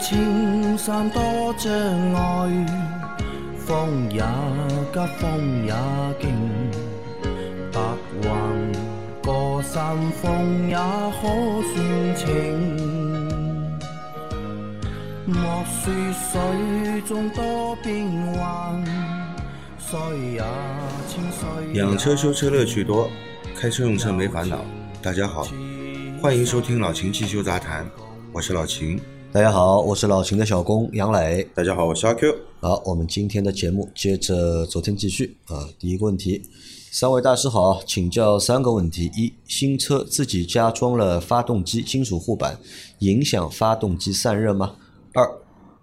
青山多障碍，风也急，风也劲，白云过山峰也可算情。莫说水中多变幻，水也清水也养车修车乐趣多，开车用车没烦恼。大家好，欢迎收听老秦汽修杂谈，我是老秦。大家好，我是老秦的小工杨磊。大家好，我是阿 Q。好，我们今天的节目接着昨天继续啊。第一个问题，三位大师好，请教三个问题：一、新车自己加装了发动机金属护板，影响发动机散热吗？二、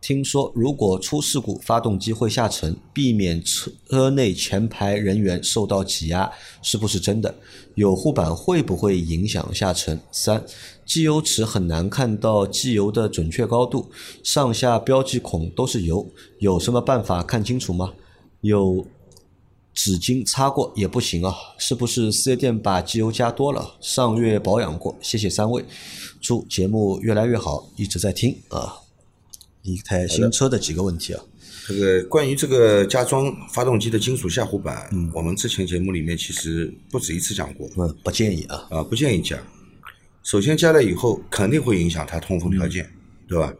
听说如果出事故，发动机会下沉，避免车内前排人员受到挤压，是不是真的？有护板会不会影响下沉？三、机油尺很难看到机油的准确高度，上下标记孔都是油，有什么办法看清楚吗？有纸巾擦过也不行啊，是不是四 S 店把机油加多了？上月保养过，谢谢三位，祝节目越来越好，一直在听啊。一台新车的几个问题啊，这个关于这个加装发动机的金属下护板，嗯，我们之前节目里面其实不止一次讲过，嗯，不建议啊，啊，不建议加。首先加了以后，肯定会影响它通风条件，对吧？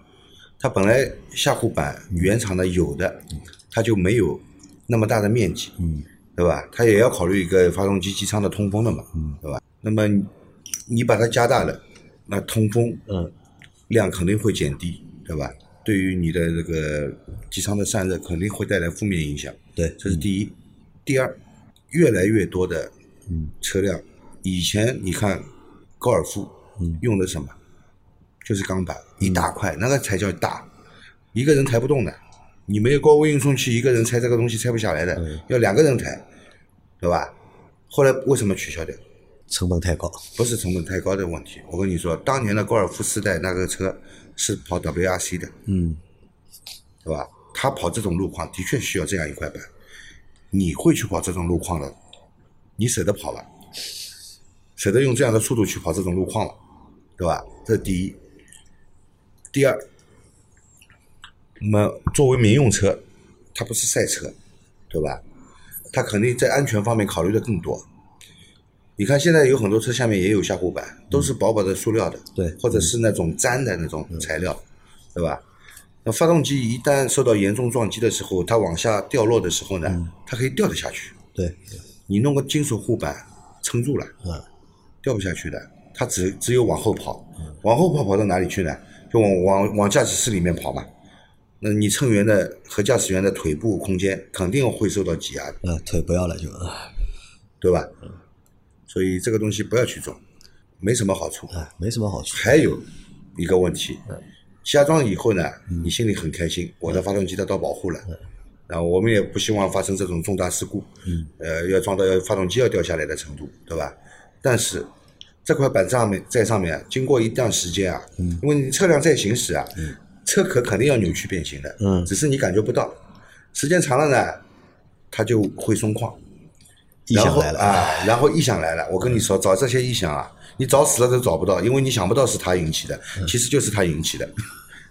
它本来下护板原厂的有的，它就没有那么大的面积，嗯，对吧？它也要考虑一个发动机机舱的通风的嘛，嗯，对吧？那么你把它加大了，那通风，嗯，量肯定会减低，对吧？对于你的这个机舱的散热肯定会带来负面影响，对，这是第一。第二，越来越多的嗯车辆，以前你看高尔夫嗯用的什么，就是钢板一大块，那个才叫大，一个人抬不动的。你没有高危运送器，一个人拆这个东西拆不下来的，要两个人抬，对吧？后来为什么取消掉？成本太高，不是成本太高的问题。我跟你说，当年的高尔夫四代那个车是跑 WRC 的，嗯对吧？他跑这种路况的确需要这样一块板。你会去跑这种路况的，你舍得跑了，舍得用这样的速度去跑这种路况了，对吧？这是第一。第二，那么作为民用车，它不是赛车，对吧？它肯定在安全方面考虑的更多。你看现在有很多车下面也有下护板，都是薄薄的塑料的，对或者是那种粘的那种材料，对吧？那发动机一旦受到严重撞击的时候，它往下掉落的时候呢，它可以掉得下去。对，你弄个金属护板撑住了，嗯掉不下去的，它只只有往后跑，往后跑跑到哪里去呢？就往往往驾驶室里面跑嘛。那你乘员的和驾驶员的腿部空间肯定会受到挤压的，嗯，腿不要了就啊，对吧？所以这个东西不要去装，没什么好处。啊，没什么好处，还有一个问题，加装以后呢，你心里很开心，我的发动机得到保护了，然后我们也不希望发生这种重大事故，嗯呃，要撞到要发动机要掉下来的程度，对吧？但是这块板上面在上面啊，经过一段时间啊，因为你车辆在行驶啊，车壳肯定要扭曲变形的，嗯只是你感觉不到，时间长了呢，它就会松旷。然后啊，然后异响来了。我跟你说，找这些异响啊，你找死了都找不到，因为你想不到是它引起的，其实就是它引起的。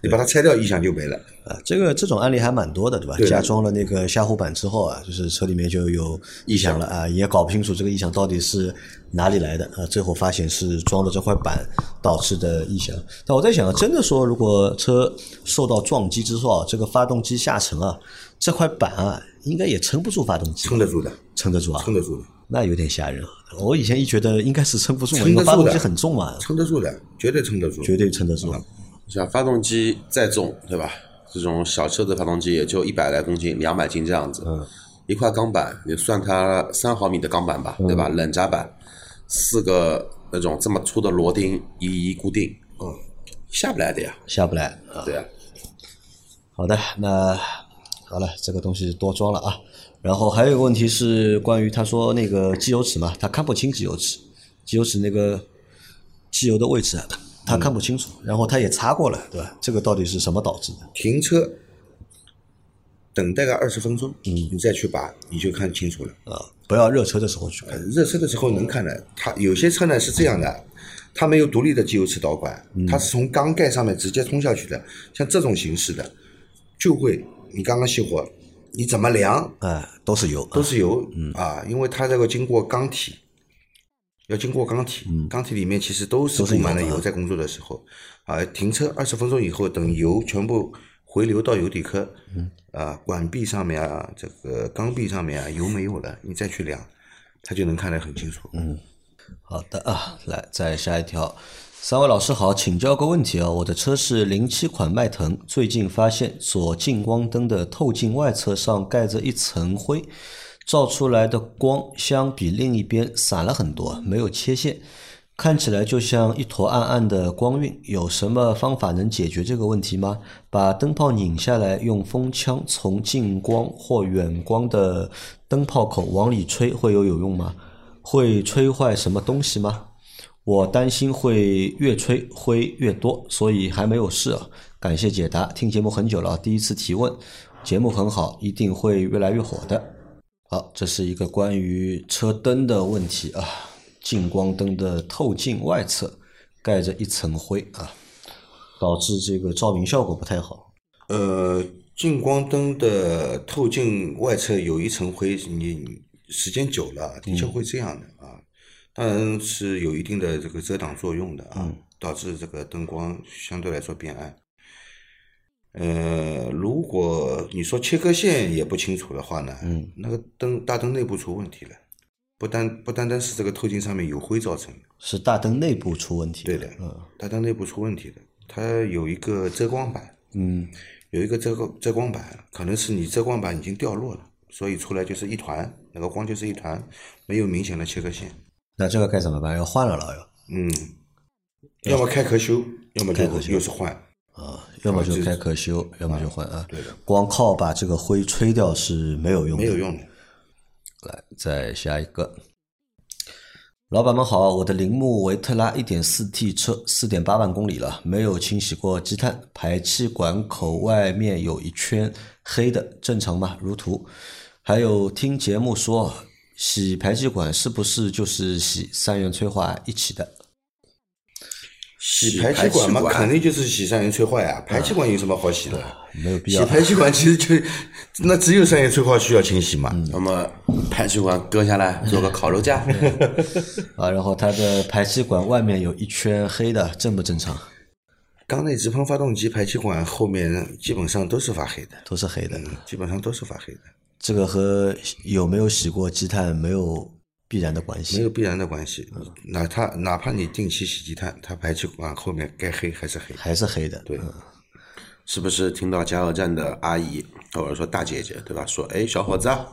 你把它拆掉，异响就没了。啊，这个这种案例还蛮多的，对吧？对加装了那个下护板之后啊，就是车里面就有异响了啊，也搞不清楚这个异响到底是哪里来的啊，最后发现是装了这块板导致的异响。但我在想啊，真的说，如果车受到撞击之后啊，这个发动机下沉啊，这块板啊，应该也撑不住发动机，撑得住的，撑得住啊，撑得住的，那有点吓人啊。我以前一觉得应该是撑不住嘛，因为发动机撑得住的，很重嘛，撑得住的，绝对撑得住。绝对撑得住。像发动机再重，对吧？这种小车的发动机也就一百来公斤、两百斤这样子。嗯。一块钢板，你算它三毫米的钢板吧，对吧？冷轧板，四个那种这么粗的螺钉一一固定，嗯，下不来的呀。下不来啊。对啊，好的，那好了，这个东西多装了啊。然后还有一个问题是关于他说那个机油尺嘛，他看不清机油尺，机油尺那个机油的位置啊，他看不清楚。然后他也擦过了，对吧？这个到底是什么导致的？停车等待个二十分钟，嗯，你再去拔，你就看清楚了。啊，不要热车的时候去看。热车的时候能看的，它有些车呢是这样的，它没有独立的机油尺导管，它是从缸盖上面直接通下去的。像这种形式的，就会你刚刚熄火，你怎么量哎，都是油，都是油嗯。啊，因为它这个经过缸体，要经过缸体，缸体里面其实都是布满了油在工作的时候。啊，停车二十分钟以后，等油全部回流到油底壳，啊，管壁上面啊，这个缸壁上面啊，油没有了，你再去量，它就能看得很清楚。嗯，好的啊，来再下一条。三位老师好，请教个问题啊，我的车是零七款迈腾，最近发现左近光灯的透镜外侧上盖着一层灰，照出来的光相比另一边散了很多，没有切线，看起来就像一坨暗暗的光晕。有什么方法能解决这个问题吗？把灯泡拧下来，用风枪从近光或远光的灯泡口往里吹，会有有用吗？会吹坏什么东西吗？我担心会越吹灰越多，所以还没有试啊。感谢解答，听节目很久了，第一次提问，节目很好，一定会越来越火的。好，这是一个关于车灯的问题啊，近光灯的透镜外侧盖着一层灰啊，导致这个照明效果不太好。呃，近光灯的透镜外侧有一层灰，你时间久了的确会这样的啊。当然是有一定的这个遮挡作用的啊，导致这个灯光相对来说变暗。呃，如果你说切割线也不清楚的话呢，嗯，那个灯大灯内部出问题了，不单不单单是这个透镜上面有灰造成的，是大灯内部出问题。对的，嗯，大灯内部出问题的，它有一个遮光板，嗯，有一个遮光遮光板，可能是你遮光板已经掉落了，所以出来就是一团，那个光就是一团，没有明显的切割线。那这个该怎么办？要换了了要嗯，要么开壳修，要么就开壳修又是换。啊，要么就开壳修，要么就换啊。对的，光靠把这个灰吹掉是没有用的。没有用的。来，再下一个。老板们好，我的铃木维特拉 1.4T 车4.8万公里了，没有清洗过积碳，排气管口外面有一圈黑的，正常吗？如图。还有听节目说，洗排气管是不是就是洗三元催化一起的？洗排气管嘛，肯定就是洗三元催化呀。排气管有什么好洗的？没有必要。洗排气管其实就那只有三元催化需要清洗嘛。那么排气管割下来做个烤肉架，啊，然后它的排气管外面有一圈黑的，正不正常？缸内直喷发动机排气管后面基本上都是发黑的，都是黑的。基本上都是发黑的，这个和有没有洗过积碳没有必然的关系。没有必然的关系。哪怕哪怕你定期洗积碳，它排气管后面该黑还是黑。还是黑的。对，是不是听到加油站的阿姨或者说大姐姐对吧？说，哎，小伙子啊，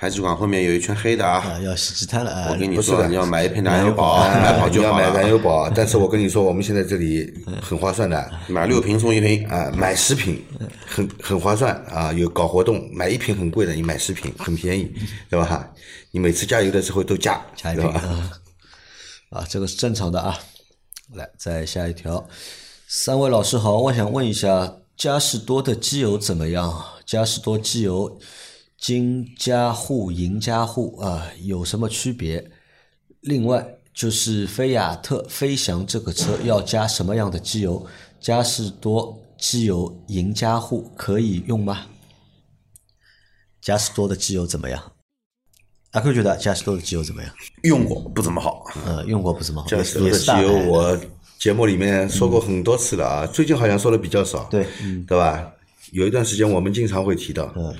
排气管后面有一圈黑的啊，啊，要洗积碳了啊我！跟你不是的说，你要买一瓶燃油宝，买 好你要买就好了。燃油宝，但是我跟你说，我们现在这里很划算的，买六瓶送一瓶，啊，买十瓶很很划算啊，有搞活动，买一瓶很贵的，你买十瓶很便宜，对吧？你每次加油的时候都加，加一？瓶啊，啊，这个是正常的啊。来，再下一条。三位老师好，我想问一下，嘉实多的机油怎么样？嘉实多机油金加护、银加护啊，有什么区别？另外就是菲亚特飞翔这个车要加什么样的机油？嘉实多机油银加护可以用吗？嘉实多的机油怎么样？阿 Q 觉得嘉实多的机油怎么样？用过不怎么好。呃，用过不怎么好，这也是也时候的机油我节目里面说过很多次了啊，最近好像说的比较少，对，对吧？有一段时间我们经常会提到，嗯，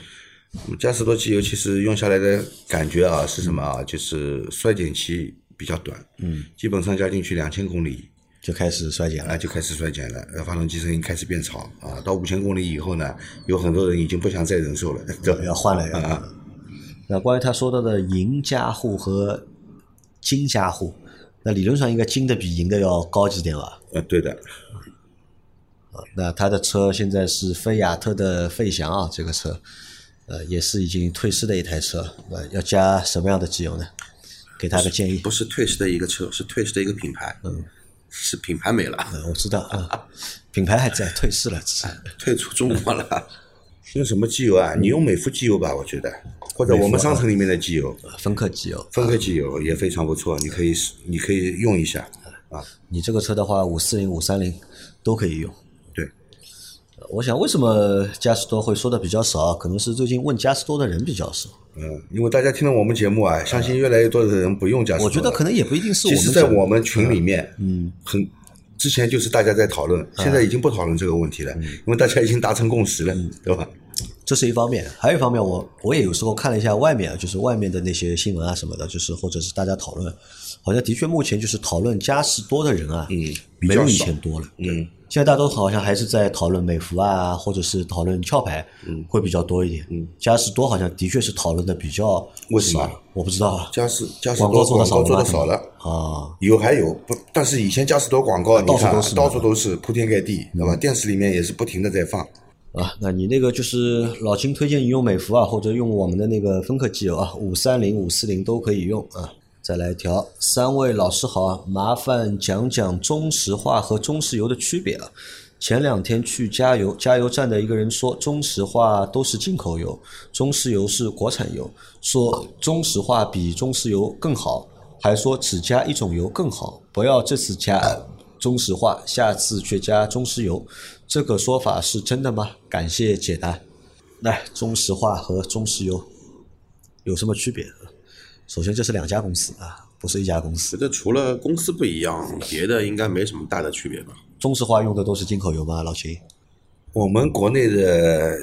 嘉实多机油其实用下来的感觉啊是什么啊？就是衰减期比较短，嗯，基本上加进去两千公里就开始衰减了啊。就开始衰减了，呃发动机声音开始变吵啊。到五千公里以后呢，有很多人已经不想再忍受了，对？要换了要。啊，那关于他说到的银加护和金加护，那理论上应该金的比银的要高级点吧？呃，对的，啊，那他的车现在是菲亚特的费翔啊，这个车，呃，也是已经退市的一台车，呃，要加什么样的机油呢？给他个建议。不是退市的一个车，是退市的一个品牌。嗯，是品牌没了，嗯我知道啊，品牌还在，退市了，只是 退出中国了。用什么机油啊？你用美孚机油吧，我觉得，或者我们商城里面的机油，芬克机油。芬克机油也非常不错，你可以试你可以用一下。啊。你这个车的话，五四零、五三零都可以用。我想为什么嘉实多会说的比较少？可能是最近问嘉实多的人比较少。嗯，因为大家听了我们节目啊，相信越来越多的人不用加速我觉得可能也不一定是我其实，在们讲的。我们群里面，嗯，很之前就是大家在讨论，现在已经不讨论这个问题了，因为大家已经达成共识了，对吧？这是一方面，还有一方面我，我也有时候看了一下外面啊，就是外面的那些新闻啊什么的，就是或者是大家讨论，好像的确目前就是讨论嘉实多的人啊，嗯没有以前多了。嗯，现在大家都好像还是在讨论美孚啊，或者是讨论壳牌，嗯会比较多一点。嗯，嘉实多好像的确是讨论的比较为什么？我不知道啊。嘉实嘉实广多告做的少广告做的少了。啊，有还有不，但是以前嘉实多广告，你看啊到处都是到处都是铺天盖地，对吧？电视里面也是不停的在放。啊，那你那个就是老金推荐你用美孚啊，或者用我们的那个芬克机油啊，五三零、五四零都可以用啊。再来一条，三位老师好啊，麻烦讲讲中石化和中石油的区别啊。前两天去加油，加油站的一个人说中石化都是进口油，中石油是国产油，说中石化比中石油更好，还说只加一种油更好，不要这次加中石化，下次却加中石油，这个说法是真的吗？感谢解答。来，中石化和中石油有什么区别？首先，这是两家公司啊，不是一家公司。觉得除了公司不一样，别的应该没什么大的区别吧？中石化用的都是进口油吗？老秦？我们国内的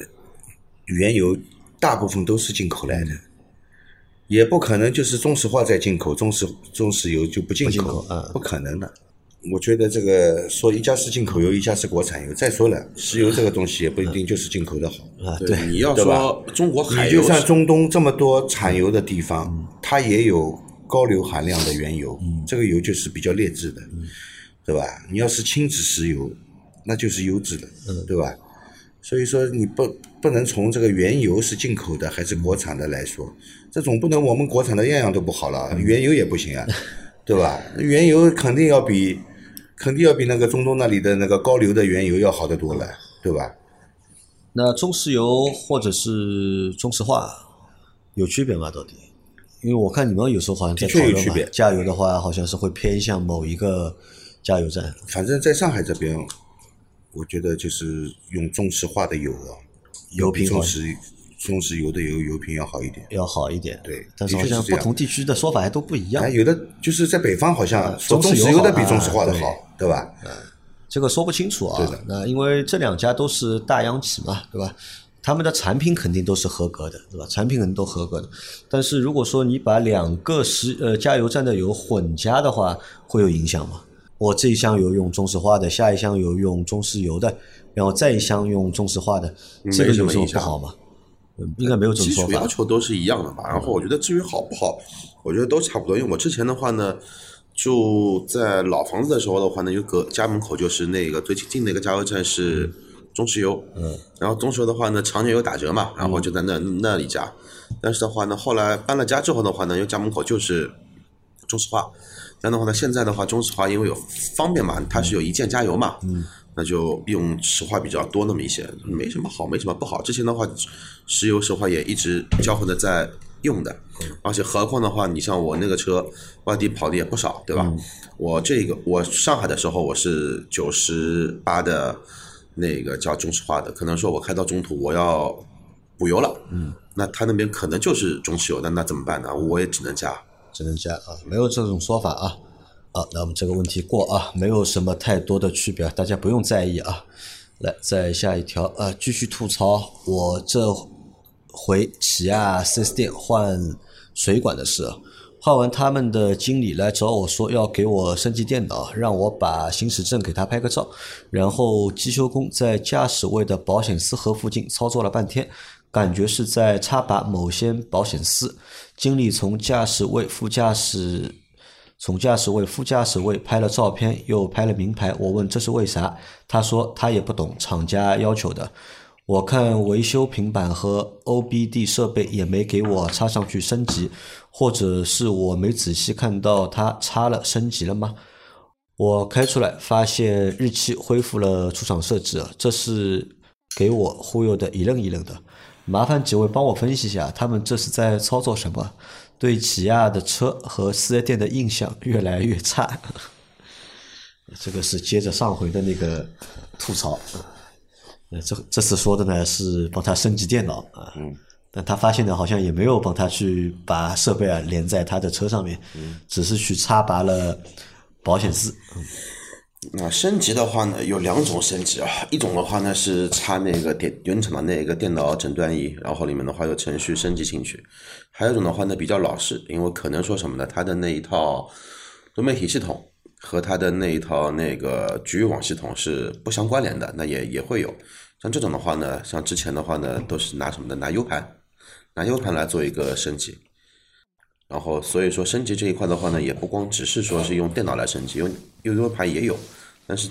原油大部分都是进口来的，也不可能就是中石化在进口，中石中石油就不进不进口，口嗯不可能的。我觉得这个说一家是进口油，一家是国产油。再说了，石油这个东西也不一定就是进口的好。啊，对，你要说中国海你就算中东这么多产油的地方，它也有高硫含量的原油，这个油就是比较劣质的，对吧？你要是轻质石油，那就是优质的，对吧？所以说你不不能从这个原油是进口的还是国产的来说，这总不能我们国产的样样都不好了，原油也不行啊，对吧？原油肯定要比肯定要比那个中东那里的那个高硫的原油要好得多了，对吧？那中石油或者是中石化有区别吗？到底？因为我看你们有时候好像在讨论嘛有区别，加油的话好像是会偏向某一个加油站。反正在上海这边，我觉得就是用中石化的油啊，油品中石油的油油品要好一点。要好一点，对但是好像不同地区的说法还都不一样哎，。有的就是在北方好像说中中石油的比中石化的啊好，对吧？嗯这个说不清楚啊。对的那因为这两家都是大央企嘛，对吧？他们的产品肯定都是合格的，对吧？产品肯定都合格的。但是如果说你把两个石呃加油站的油混加的话，会有影响吗？我这一箱油用中石化的，下一箱油用中石油的，然后再一箱用中石化的，这个有什么不好吗？嗯应该没有这种说法基础要。求都是一样的吧。然后我觉得至于好不好，我觉得都差不多。因为我之前的话呢，就在老房子的时候的话呢，就隔家门口就是那个最近那个加油站是中石油，嗯，然后中石油的话呢，常年有打折嘛，然后就在那那里加。但是的话呢，后来搬了家之后的话呢，因为家门口就是中石化，这样的话呢，现在的话中石化因为有方便嘛，它是有一键加油嘛，嗯，那就用石化比较多那么一些，没什么好，没什么不好。之前的话，石油石化也一直交换的在用的，而且何况的话，你像我那个车外地跑的也不少，对吧？我这个我上海的时候我是九十八的那个叫中石化的，可能说我开到中途我要补油了，嗯，那他那边可能就是中石油的，那怎么办呢？我也只能加。只能加啊，没有这种说法啊。好，那我们这个问题过啊，没有什么太多的区别，大家不用在意啊。来，再下一条啊，继续吐槽我这回起亚 4S 店换水管的事。换完，他们的经理来找我说要给我升级电脑，让我把行驶证给他拍个照。然后机修工在驾驶位的保险丝盒附近操作了半天，感觉是在插拔某些保险丝。经理从驾驶位、副驾驶、从驾驶位、副驾驶位拍了照片，又拍了名牌。我问这是为啥，他说他也不懂，厂家要求的。我看维修平板和 OBD 设备也没给我插上去升级，或者是我没仔细看到它插了升级了吗？我开出来发现日期恢复了出厂设置，这是给我忽悠的一愣一愣的。麻烦几位帮我分析一下，他们这是在操作什么？对起亚的车和四 S 店的印象越来越差。这个是接着上回的那个吐槽，呃，这这次说的呢是帮他升级电脑啊，但他发现呢好像也没有帮他去把设备啊连在他的车上面，只是去插拔了保险丝，那升级的话呢，有两种升级啊，一种的话呢是插那个电原厂的那个电脑诊断仪，然后里面的话有程序升级进去；还有一种的话呢比较老式，因为可能说什么呢，它的那一套多媒体系统和它的那一套那个局域网系统是不相关联的，那也也会有。像这种的话呢，像之前的话呢，都是拿什么的？拿 U 盘，拿 U 盘来做一个升级。然后所以说升级这一块的话呢，也不光只是说是用电脑来升级，用用 U 盘也有。但是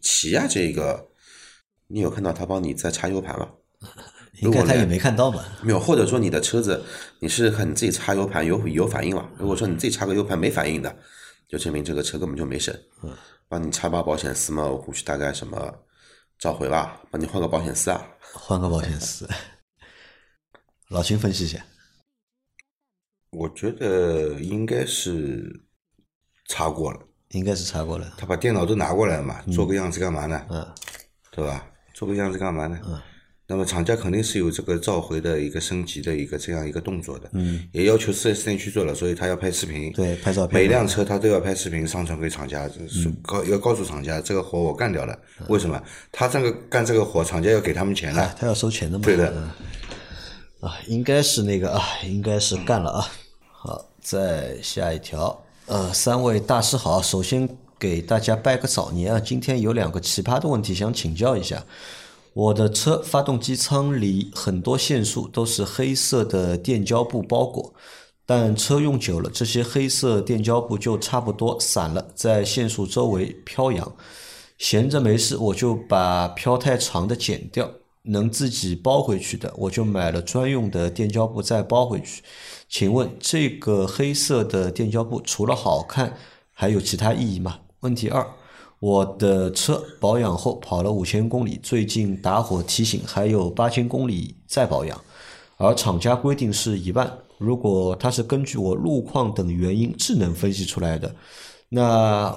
起亚这个，你有看到他帮你在插 U 盘吗？应该他也没看到吧？没有，或者说你的车子你试试看你自己插 U 盘有有反应了。如果说你自己插个 U 盘没反应的，就证明这个车根本就没审。嗯，帮你插把保险丝嘛，我估计大概什么召回吧，帮你换个保险丝啊。换个保险丝，老秦分析一下。我觉得应该是查过了，应该是查过了。他把电脑都拿过来嘛，做个样子干嘛呢？嗯，对吧？做个样子干嘛呢？嗯。那么厂家肯定是有这个召回的一个升级的一个这样一个动作的，嗯，也要求四 S 店去做了，所以他要拍视频，对，拍照片，每辆车他都要拍视频上传给厂家，是告要告诉厂家这个活我干掉了，为什么？他这个干这个活，厂家要给他们钱的，他要收钱的嘛，对的，啊，应该是那个啊，应该是干了啊。好，再下一条，呃，三位大师好，首先给大家拜个早年啊，今天有两个奇葩的问题想请教一下。我的车发动机舱里很多线束都是黑色的电胶布包裹，但车用久了，这些黑色电胶布就差不多散了，在线束周围飘扬。闲着没事，我就把飘太长的剪掉，能自己包回去的，我就买了专用的电胶布再包回去。请问这个黑色的电胶布除了好看，还有其他意义吗？问题二。我的车保养后跑了五千公里，最近打火提醒还有八千公里再保养，而厂家规定是一万。如果它是根据我路况等原因智能分析出来的，那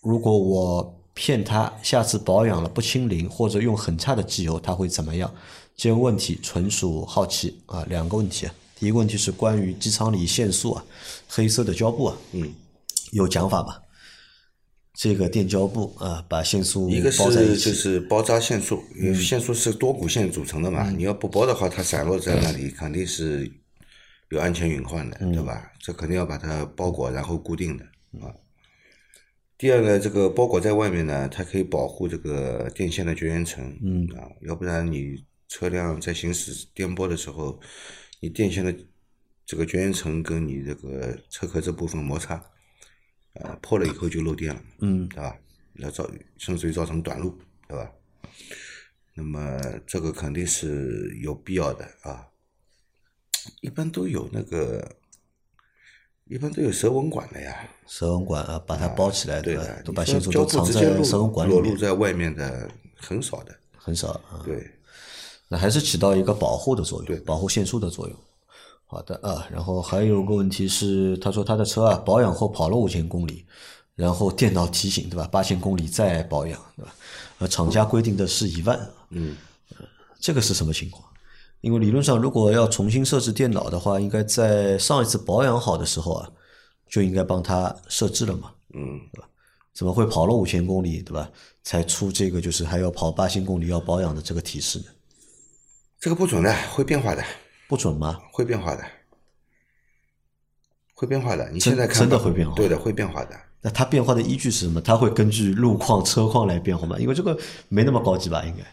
如果我骗他下次保养了不清零或者用很差的机油，他会怎么样？这个问题纯属好奇啊。两个问题，第一个问题是关于机舱里线束啊，黑色的胶布啊，嗯，有讲法吗？这个电胶布啊，把线束一个是就是包扎线束，因为线束是多股线组成的嘛，你要不包的话，它散落在那里肯定是有安全隐患的，对吧？这肯定要把它包裹然后固定的啊。第二个，这个包裹在外面呢，它可以保护这个电线的绝缘层，嗯啊，要不然你车辆在行驶颠簸的时候，你电线的这个绝缘层跟你这个车壳这部分摩擦。啊，破了以后就漏电了，嗯，对吧？要造甚至于造成短路，对吧？那么这个肯定是有必要的啊。一般都有那个，一般都有蛇纹管的呀。蛇纹管啊，把它包起来？的，都把线束都藏在蛇纹管里面，裸露在外面的很少的，很少啊。对。那还是起到一个保护的作用，对保护线束的作用。好的啊，然后还有个问题是，他说他的车啊保养后跑了五千公里，然后电脑提醒对吧？八千公里再保养对吧？呃，厂家规定的是一万，嗯，这个是什么情况？因为理论上如果要重新设置电脑的话，应该在上一次保养好的时候啊，就应该帮他设置了嘛，嗯，对吧怎么会跑了五千公里对吧？才出这个就是还要跑八千公里要保养的这个提示呢？这个不准的，会变化的，不准吗？会变化的，会变化的。你现在看吧真的会变化对的，会变化的。那它变化的依据是什么？它会根据路况、车况来变化吗？因为这个没那么高级吧？应该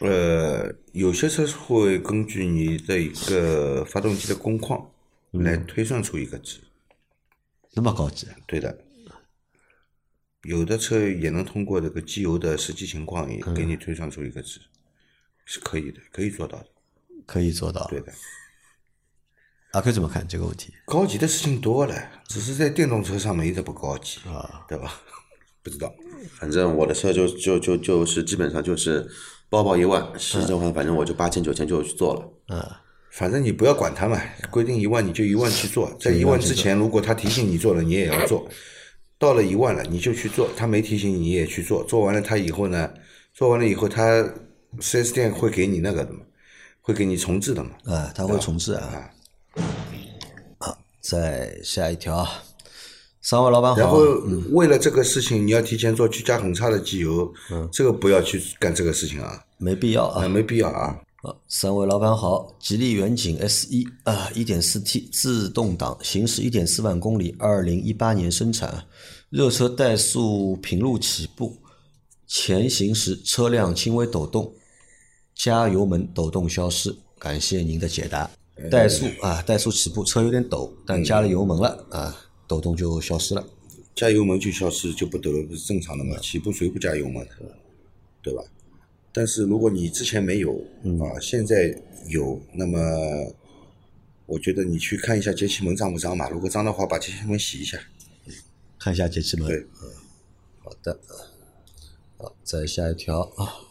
呃，有些车会根据你的一个发动机的工况来推算出一个值，那么高级？对的。有的车也能通过这个机油的实际情况，也给你推算出一个值，是可以的，可以做到的。可以做到。对的，阿 Q 怎么看这个问题？高级的事情多了，只是在电动车上没这么高级啊，对吧？不知道，反正我的车就就就就是基本上就是包包一万，实际的话反正我就八千九千就去做了。嗯，反正你不要管他嘛，规定一万你就一万去做，在一万之前，如果他提醒你做了，你也要做。到了一万了，你就去做，他没提醒你也去做，做完了他以后呢，做完了以后他四 S 店会给你那个的嘛，会给你重置的嘛，啊，他会重置啊。啊，再下一条啊，三位老板好。然后为了这个事情，你要提前做去加很差的机油，嗯这个不要去干这个事情啊，没必要啊啊，。没必要啊。好，三位老板好，吉利远景 S 一啊，一点四 T 自动挡，行驶一点四万公里，二零一八年生产，热车怠速平路起步，前行时车辆轻微抖动，加油门抖动消失，感谢您的解答。怠速啊，怠速起步，车有点抖，但加了油门了啊，抖动就消失了。加油门就消失就不抖了，不是正常的嘛？起步谁不加油门，对吧？但是如果你之前没有啊，现在有，那么我觉得你去看一下节气门脏不脏嘛？如果脏的话，把节气门洗一下。看一下节气门。对，好的，好，再下一条啊，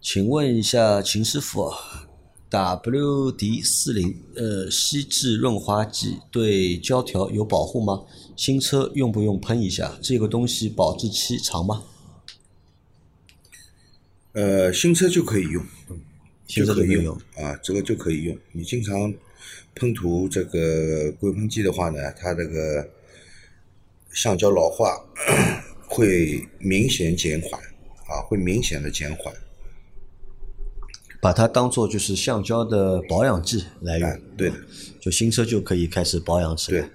请问一下秦师傅啊，WD 四零呃锡制润滑剂对胶条有保护吗？新车用不用喷一下？这个东西保质期长吗？呃，新车就可以用，新车就可以用可以用啊，这个就可以用。你经常喷涂这个硅喷剂的话呢，它这个橡胶老化 会明显减缓啊，会明显的减缓。把它当做就是橡胶的保养剂来用，哎，对的，就新车就可以开始保养起来。对。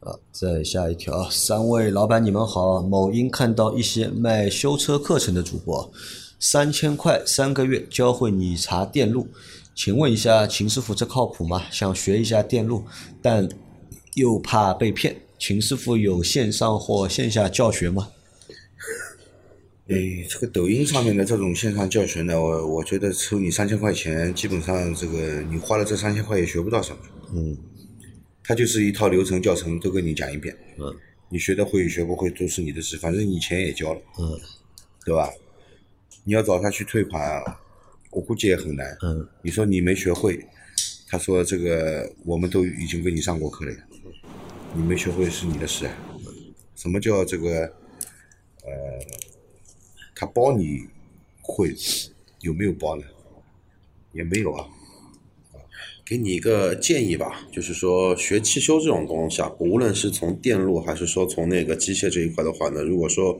啊，再下一条，三位老板你们好。某音看到一些卖修车课程的主播，三千块三个月教会你查电路，请问一下秦师傅这靠谱吗？想学一下电路，但又怕被骗，秦师傅有线上或线下教学吗？哎，这个抖音上面的这种线上教学呢，我我觉得收你三千块钱，基本上这个你花了这三千块也学不到什么。嗯，它就是一套流程教程都跟你讲一遍。嗯，你学得会学不会都是你的事，反正你钱也交了。嗯，对吧？你要找他去退款，我估计也很难。嗯，你说你没学会，他说这个我们都已经为你上过课了呀，你没学会是你的事啊。什么叫这个？呃，他包你会有没有包呢？也没有啊。给你一个建议吧，就是说学汽修这种东西啊，无论是从电路还是说从那个机械这一块的话呢，如果说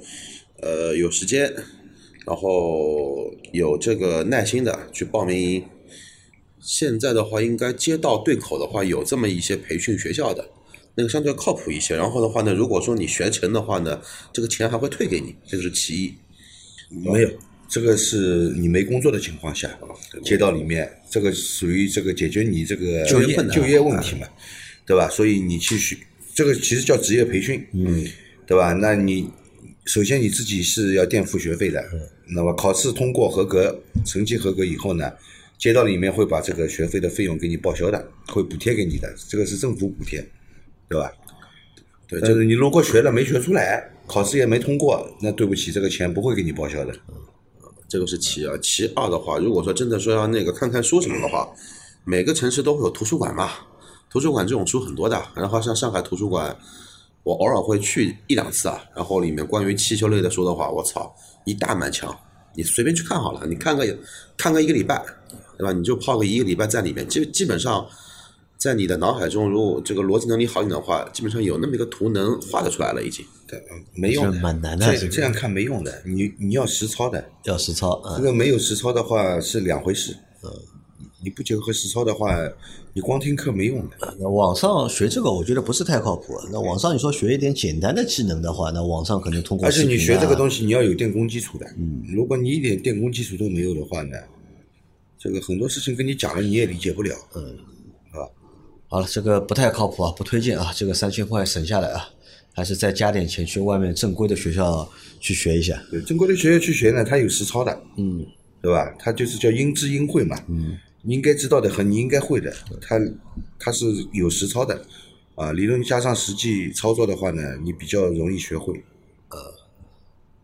呃有时间，然后有这个耐心的去报名，现在的话应该街道对口的话有这么一些培训学校的，那个相对靠谱一些。然后的话呢，如果说你学成的话呢，这个钱还会退给你，这个是其一。没有，这个是你没工作的情况下，街道里面这个属于这个解决你这个就业就业问题嘛，对吧？所以你去学这个其实叫职业培训，嗯，对吧？那你首先你自己是要垫付学费的，那么考试通过合格，成绩合格以后呢，街道里面会把这个学费的费用给你报销的，会补贴给你的，这个是政府补贴，对吧？对，就是你如果学了没学出来，考试也没通过，那对不起，这个钱不会给你报销的。这个是其二，其二的话，如果说真的说要那个看看书什么的话，每个城市都会有图书馆嘛，图书馆这种书很多的。然后像上海图书馆，我偶尔会去一两次啊。然后里面关于汽修类的书的话，我操，一大满墙，你随便去看好了，你看个看个一个礼拜，对吧？你就泡个一个礼拜在里面，基基本上在你的脑海中，如果这个逻辑能力好一点的话，基本上有那么一个图能画得出来了，已经。对，没用的，蛮难的这样看没用的，你你要实操的，要实操啊这。个没有实操的话是两回事。嗯，你不结合实操的话，你光听课没用的。那网上学这个，我觉得不是太靠谱。那网上你说学一点简单的技能的话，那网上可能通过而且你学这个东西，你要有电工基础的。嗯，如果你一点电工基础都没有的话呢，这个很多事情跟你讲了你也理解不了。嗯，好了，这个不太靠谱啊，不推荐啊。这个三千块省下来啊，还是再加点钱去外面正规的学校去学一下。对，正规的学校去学呢，它有实操的。嗯，对吧？它就是叫应知应会嘛。嗯，你应该知道的和你应该会的，它它是有实操的。啊，理论加上实际操作的话呢，你比较容易学会。呃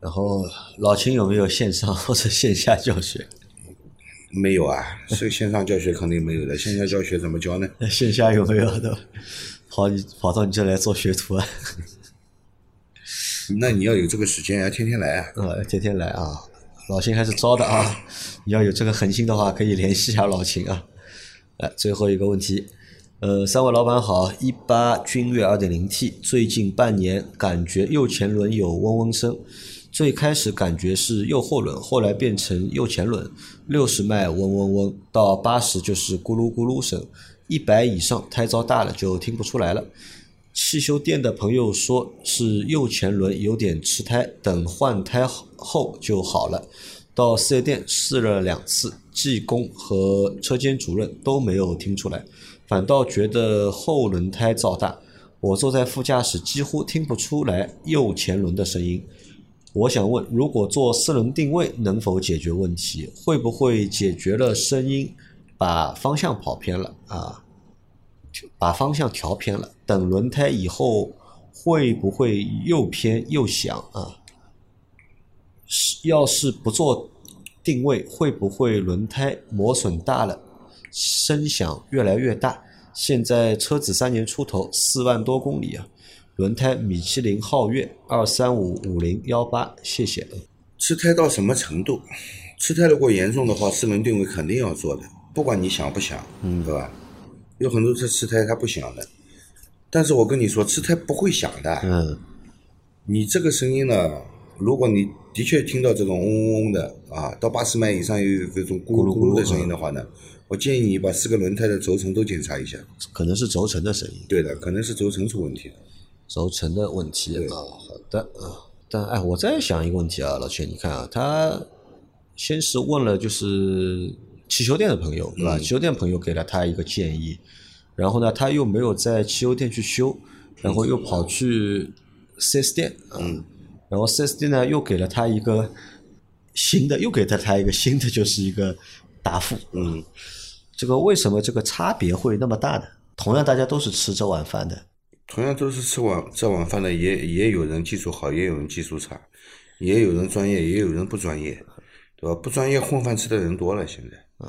然后老秦有没有线上或者线下教学？没有啊，这个线上教学肯定没有的，线下教学怎么教呢？那 线下有没有的？跑你跑到你这来做学徒啊？那你要有这个时间，要天天来啊。呃，天天来啊，老秦还是招的啊。你要有这个恒心的话，可以联系一下老秦啊。来，最后一个问题，呃，三位老板好，一八君越二点零 T，最近半年感觉右前轮有嗡嗡声，最开始感觉是右后轮，后来变成右前轮，六十迈嗡嗡嗡，到八十就是咕噜咕噜声，一百以上胎噪大了就听不出来了。汽修店的朋友说是右前轮有点吃胎，等换胎后就好了。到四 S 店试了两次，技工和车间主任都没有听出来，反倒觉得后轮胎噪大。我坐在副驾驶，几乎听不出来右前轮的声音。我想问，如果做四轮定位能否解决问题？会不会解决了声音，把方向跑偏了啊？把方向调偏了，等轮胎以后会不会又偏又响啊？是要是不做定位，会不会轮胎磨损大了，声响越来越大？现在车子三年出头，四万多公里啊，轮胎米其林皓月二三五五零幺八，谢谢。吃胎到什么程度？吃胎如果严重的话，四轮定位肯定要做的，不管你想不想，嗯，对吧？有很多车吃胎它不响的，但是我跟你说，吃胎不会响的。嗯，你这个声音呢，如果你的确听到这种嗡嗡嗡的啊，到八十迈以上有这种咕噜咕噜的声音的话呢，我建议你把四个轮胎的轴承都检查一下。可能是轴承的声音，对的，可能是轴承出问题了。轴承的问题啊。好的啊，但哎，我再想一个问题啊，老钱，你看啊，他先是问了就是汽修店的朋友，对吧？汽修店朋友给了他一个建议，然后呢，他又没有在汽修店去修，然后又跑去四 S 店，嗯，然后四 S 店呢又给了他一个新的，又给了他一个新的，就是一个答复，嗯，这个为什么这个差别会那么大呢？同样大家都是吃这碗饭的，同样都是吃碗这碗饭的，也也有人技术好，也有人技术差，也有人专业，也有人不专业，对吧？不专业混饭吃的人多了，现在。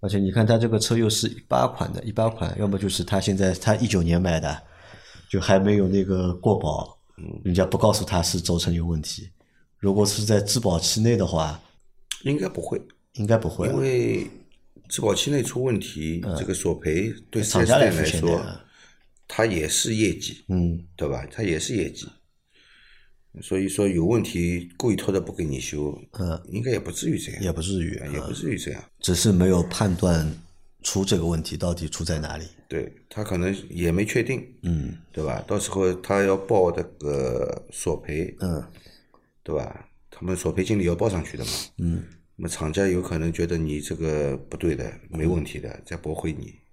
而且你看他这个车又是一八款的，一八款，要么就是他现在他一九年买的，就还没有那个过保，人家不告诉他是轴承有问题。如果是在质保期内的话，应该不会，应该不会因，为质保期内出问题，这个索赔对四厂家来说，它也是业绩，嗯，对吧？它也是业绩，所以说有问题故意拖着不给你修，嗯，应该也不至于这样，也不至于，也不至于这样。只是没有判断出这个问题到底出在哪里。对他可能也没确定，嗯对吧？到时候他要报这个索赔，嗯对吧？他们索赔经理要报上去的嘛，嗯，那么厂家有可能觉得你这个不对的，没问题的，再驳回你。